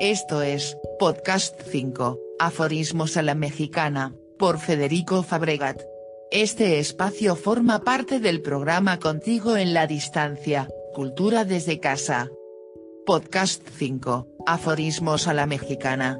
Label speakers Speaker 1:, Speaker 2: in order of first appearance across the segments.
Speaker 1: Esto es, Podcast 5, Aforismos a la Mexicana, por Federico Fabregat. Este espacio forma parte del programa Contigo en la Distancia, Cultura desde Casa. Podcast 5, Aforismos a la Mexicana.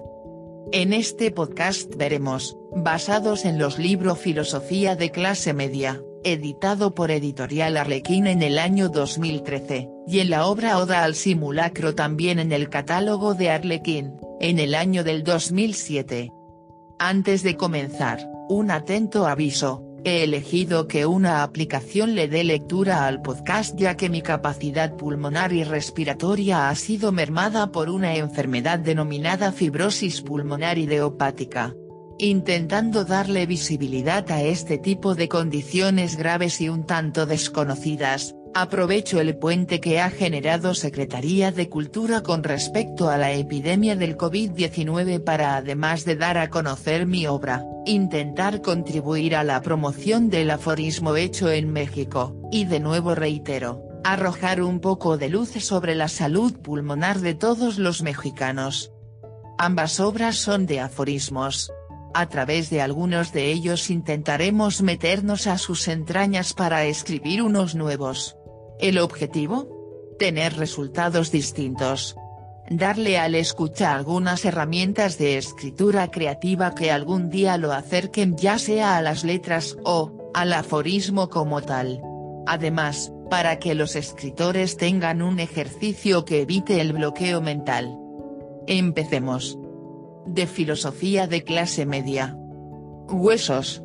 Speaker 1: En este podcast veremos, basados en los libros Filosofía de clase media, editado por Editorial Arlequín en el año 2013, y en la obra Oda al Simulacro también en el catálogo de Arlequín, en el año del 2007. Antes de comenzar, un atento aviso, he elegido que una aplicación le dé lectura al podcast ya que mi capacidad pulmonar y respiratoria ha sido mermada por una enfermedad denominada fibrosis pulmonar idiopática intentando darle visibilidad a este tipo de condiciones graves y un tanto desconocidas, aprovecho el puente que ha generado Secretaría de Cultura con respecto a la epidemia del COVID-19 para además de dar a conocer mi obra, intentar contribuir a la promoción del aforismo hecho en México, y de nuevo reitero, arrojar un poco de luz sobre la salud pulmonar de todos los mexicanos. Ambas obras son de aforismos, a través de algunos de ellos intentaremos meternos a sus entrañas para escribir unos nuevos. ¿El objetivo? Tener resultados distintos. Darle al escucha algunas herramientas de escritura creativa que algún día lo acerquen ya sea a las letras o, al aforismo como tal. Además, para que los escritores tengan un ejercicio que evite el bloqueo mental. Empecemos de filosofía de clase media. Huesos.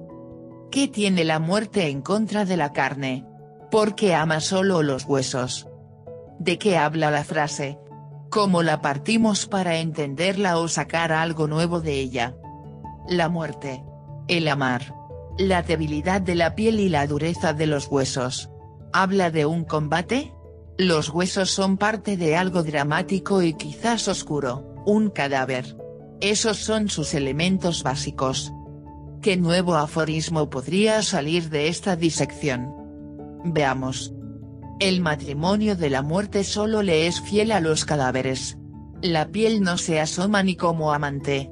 Speaker 1: ¿Qué tiene la muerte en contra de la carne? Porque ama solo los huesos. ¿De qué habla la frase? ¿Cómo la partimos para entenderla o sacar algo nuevo de ella? La muerte. El amar. La debilidad de la piel y la dureza de los huesos. ¿Habla de un combate? Los huesos son parte de algo dramático y quizás oscuro, un cadáver. Esos son sus elementos básicos. ¿Qué nuevo aforismo podría salir de esta disección? Veamos. El matrimonio de la muerte solo le es fiel a los cadáveres. La piel no se asoma ni como amante.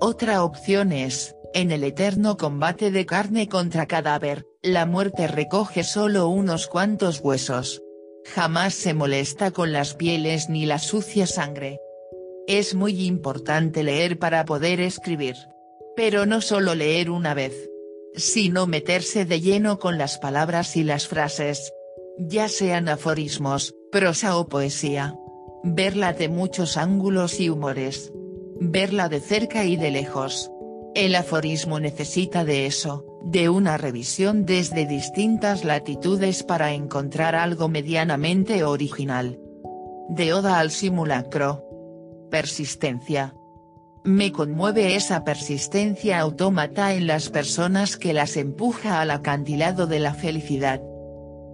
Speaker 1: Otra opción es, en el eterno combate de carne contra cadáver, la muerte recoge solo unos cuantos huesos. Jamás se molesta con las pieles ni la sucia sangre. Es muy importante leer para poder escribir. Pero no solo leer una vez. Sino meterse de lleno con las palabras y las frases. Ya sean aforismos, prosa o poesía. Verla de muchos ángulos y humores. Verla de cerca y de lejos. El aforismo necesita de eso, de una revisión desde distintas latitudes para encontrar algo medianamente original. De Oda al simulacro. Persistencia. Me conmueve esa persistencia autómata en las personas que las empuja al acantilado de la felicidad.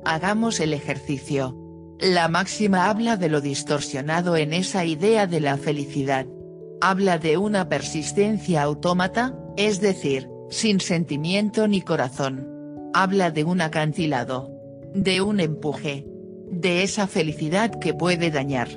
Speaker 1: Hagamos el ejercicio. La máxima habla de lo distorsionado en esa idea de la felicidad. Habla de una persistencia autómata, es decir, sin sentimiento ni corazón. Habla de un acantilado. De un empuje. De esa felicidad que puede dañar.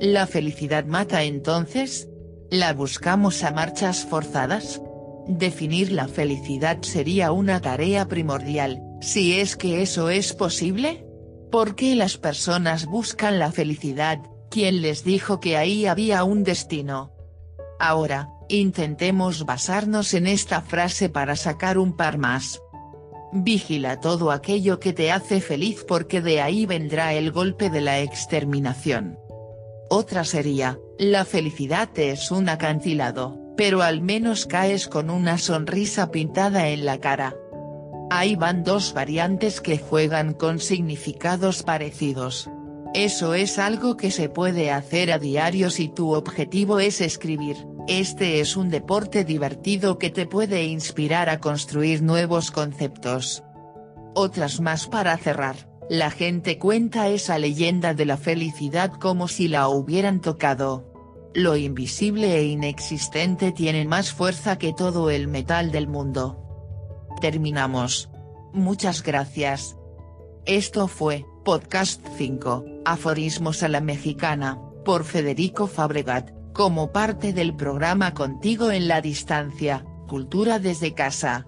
Speaker 1: ¿La felicidad mata entonces? ¿La buscamos a marchas forzadas? Definir la felicidad sería una tarea primordial, si es que eso es posible. ¿Por qué las personas buscan la felicidad? ¿Quién les dijo que ahí había un destino? Ahora, intentemos basarnos en esta frase para sacar un par más. Vigila todo aquello que te hace feliz porque de ahí vendrá el golpe de la exterminación. Otra sería, la felicidad es un acantilado, pero al menos caes con una sonrisa pintada en la cara. Ahí van dos variantes que juegan con significados parecidos. Eso es algo que se puede hacer a diario si tu objetivo es escribir, este es un deporte divertido que te puede inspirar a construir nuevos conceptos. Otras más para cerrar. La gente cuenta esa leyenda de la felicidad como si la hubieran tocado. Lo invisible e inexistente tiene más fuerza que todo el metal del mundo. Terminamos. Muchas gracias. Esto fue, Podcast 5, Aforismos a la Mexicana, por Federico Fabregat, como parte del programa Contigo en la Distancia, Cultura desde Casa.